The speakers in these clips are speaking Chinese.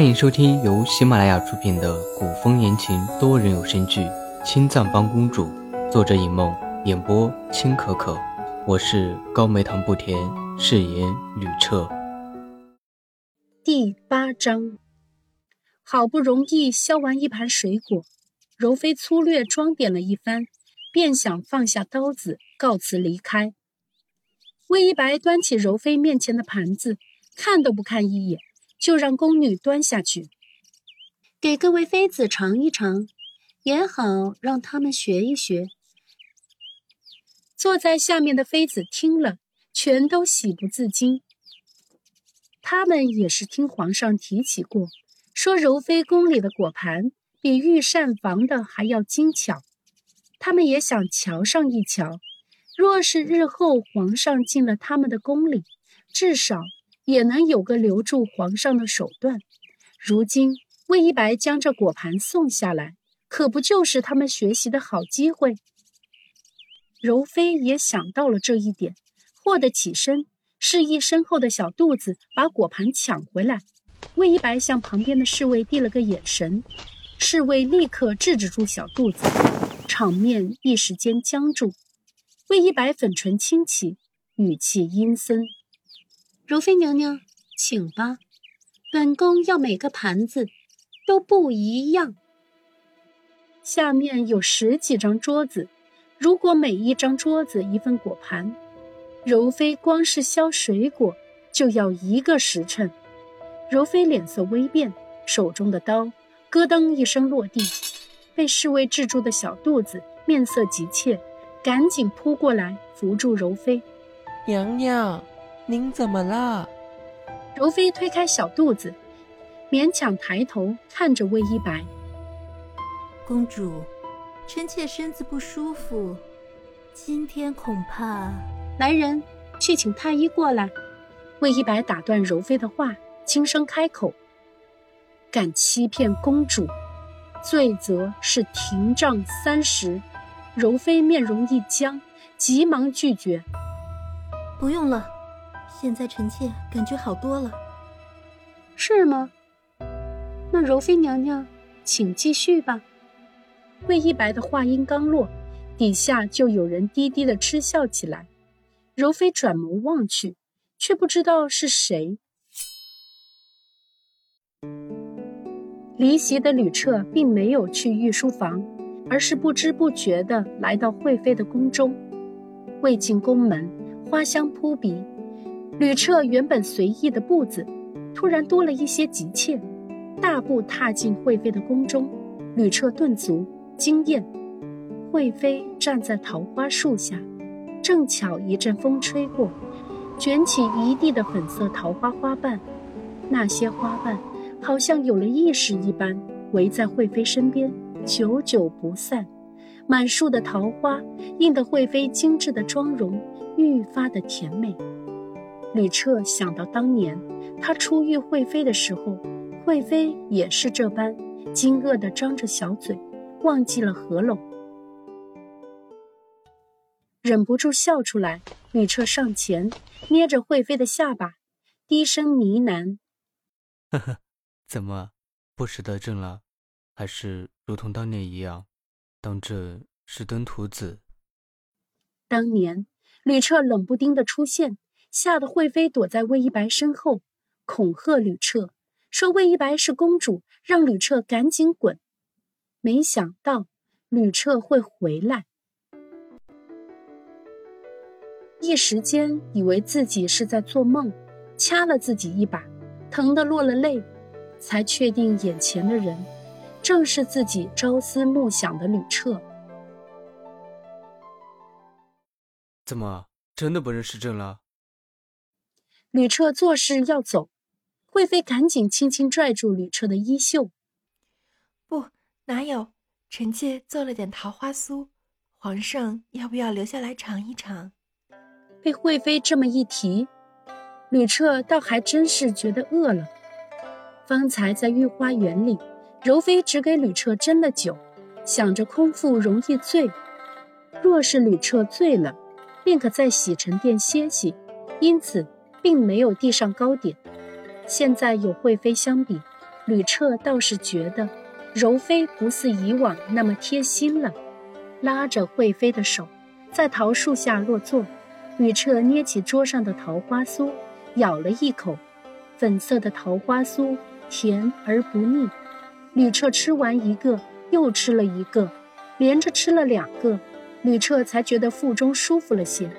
欢迎收听由喜马拉雅出品的古风言情多人有声剧《青藏帮公主》，作者尹梦，演播青可可。我是高梅糖不甜，饰演吕彻。第八章，好不容易削完一盘水果，柔妃粗略装点了一番，便想放下刀子告辞离开。魏一白端起柔妃面前的盘子，看都不看一眼。就让宫女端下去，给各位妃子尝一尝，也好让他们学一学。坐在下面的妃子听了，全都喜不自禁。他们也是听皇上提起过，说柔妃宫里的果盘比御膳房的还要精巧，他们也想瞧上一瞧。若是日后皇上进了他们的宫里，至少。也能有个留住皇上的手段。如今魏一白将这果盘送下来，可不就是他们学习的好机会？柔妃也想到了这一点，霍得起身，示意身后的小肚子把果盘抢回来。魏一白向旁边的侍卫递了个眼神，侍卫立刻制止住小肚子，场面一时间僵住。魏一白粉唇轻启，语气阴森。柔妃娘娘，请吧。本宫要每个盘子都不一样。下面有十几张桌子，如果每一张桌子一份果盘，柔妃光是削水果就要一个时辰。柔妃脸色微变，手中的刀咯噔一声落地，被侍卫制住的小肚子面色急切，赶紧扑过来扶住柔妃。娘娘。您怎么了？柔妃推开小肚子，勉强抬头看着魏一白。公主，臣妾身子不舒服，今天恐怕……来人，去请太医过来。魏一白打断柔妃的话，轻声开口：“敢欺骗公主，罪责是廷杖三十。”柔妃面容一僵，急忙拒绝：“不用了。”现在臣妾感觉好多了，是吗？那柔妃娘娘，请继续吧。魏一白的话音刚落，底下就有人低低的嗤笑起来。柔妃转眸望去，却不知道是谁。离席的吕彻并没有去御书房，而是不知不觉的来到惠妃的宫中。未进宫门，花香扑鼻。吕彻原本随意的步子，突然多了一些急切，大步踏进惠妃的宫中。吕彻顿足，惊艳。惠妃站在桃花树下，正巧一阵风吹过，卷起一地的粉色桃花花瓣。那些花瓣好像有了意识一般，围在惠妃身边，久久不散。满树的桃花映得惠妃精致的妆容愈发的甜美。吕彻想到当年他初遇惠妃的时候，惠妃也是这般惊愕地张着小嘴，忘记了合拢，忍不住笑出来。吕彻上前捏着惠妃的下巴，低声呢喃：“呵呵，怎么不识得朕了？还是如同当年一样，当朕是登徒子？”当年吕彻冷不丁的出现。吓得惠妃躲在魏一白身后，恐吓吕彻，说魏一白是公主，让吕彻赶紧滚。没想到吕彻会回来，一时间以为自己是在做梦，掐了自己一把，疼得落了泪，才确定眼前的人正是自己朝思暮想的吕彻。怎么，真的不认识朕了？吕彻作势要走，惠妃赶紧轻轻拽住吕彻的衣袖。不，哪有？臣妾做了点桃花酥，皇上要不要留下来尝一尝？被惠妃这么一提，吕彻倒还真是觉得饿了。方才在御花园里，柔妃只给吕彻斟了酒，想着空腹容易醉，若是吕彻醉了，便可在洗尘殿歇息，因此。并没有递上糕点，现在有惠妃相比，吕彻倒是觉得柔妃不似以往那么贴心了，拉着惠妃的手，在桃树下落座。吕彻捏起桌上的桃花酥，咬了一口，粉色的桃花酥甜而不腻。吕彻吃完一个，又吃了一个，连着吃了两个，吕彻才觉得腹中舒服了些。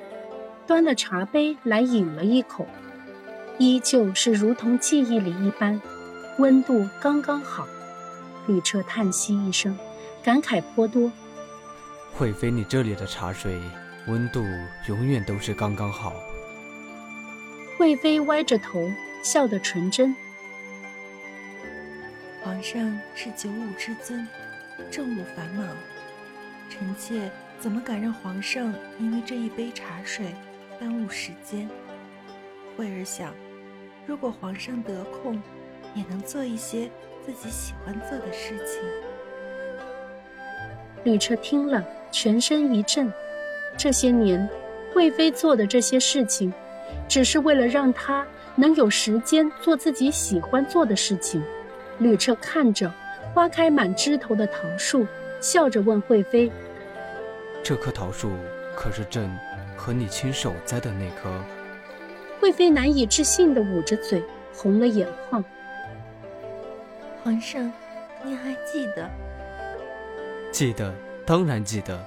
端了茶杯来饮了一口，依旧是如同记忆里一般，温度刚刚好。吕彻叹息一声，感慨颇多。惠妃，你这里的茶水温度永远都是刚刚好。惠妃歪着头，笑得纯真。皇上是九五之尊，政务繁忙，臣妾怎么敢让皇上因为这一杯茶水耽误时间？惠儿想，如果皇上得空，也能做一些自己喜欢做的事情。吕彻听了，全身一震。这些年，惠妃做的这些事情，只是为了让他能有时间做自己喜欢做的事情。吕彻看着花开满枝头的桃树，笑着问惠妃：“这棵桃树可是朕和你亲手栽的那棵？”惠妃难以置信地捂着嘴，红了眼眶。皇上，您还记得？记得，当然记得。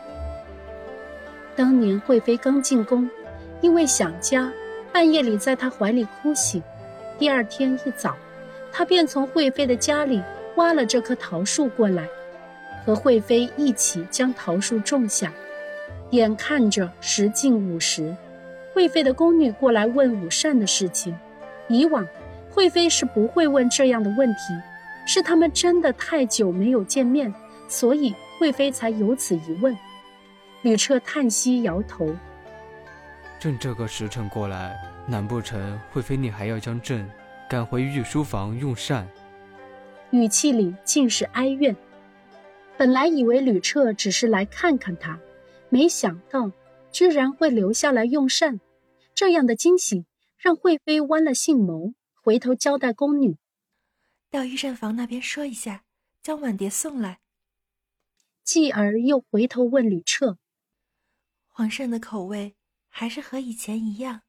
当年惠妃刚进宫，因为想家，半夜里在她怀里哭醒。第二天一早。她便从惠妃的家里挖了这棵桃树过来，和惠妃一起将桃树种下。眼看着时近午时，惠妃的宫女过来问午膳的事情。以往，惠妃是不会问这样的问题，是他们真的太久没有见面，所以惠妃才有此一问。吕彻叹息摇头：“朕这个时辰过来，难不成惠妃你还要将朕？”赶回御书房用膳，语气里尽是哀怨。本来以为吕彻只是来看看他，没想到居然会留下来用膳。这样的惊喜让惠妃弯了杏眸，回头交代宫女：“到御膳房那边说一下，将碗碟送来。”继而又回头问吕彻：“皇上的口味还是和以前一样？”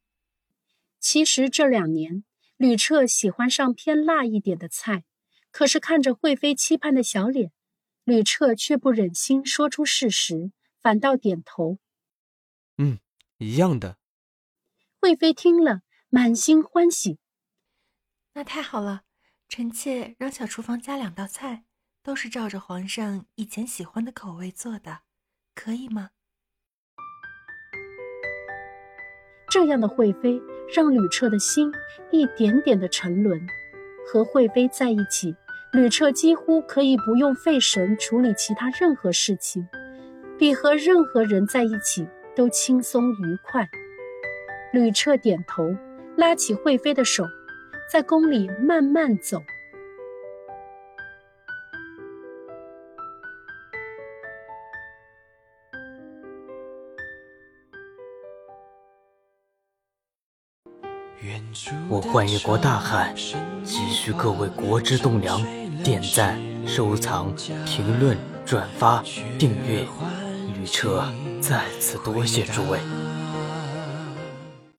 其实这两年。吕彻喜欢上偏辣一点的菜，可是看着惠妃期盼的小脸，吕彻却不忍心说出事实，反倒点头：“嗯，一样的。”惠妃听了，满心欢喜：“那太好了，臣妾让小厨房加两道菜，都是照着皇上以前喜欢的口味做的，可以吗？”这样的惠妃。让吕彻的心一点点的沉沦。和惠妃在一起，吕彻几乎可以不用费神处理其他任何事情，比和任何人在一起都轻松愉快。吕彻点头，拉起惠妃的手，在宫里慢慢走。我唤一国大汉，急需各位国之栋梁点赞、收藏、评论、转发、订阅。旅车，再次多谢诸位。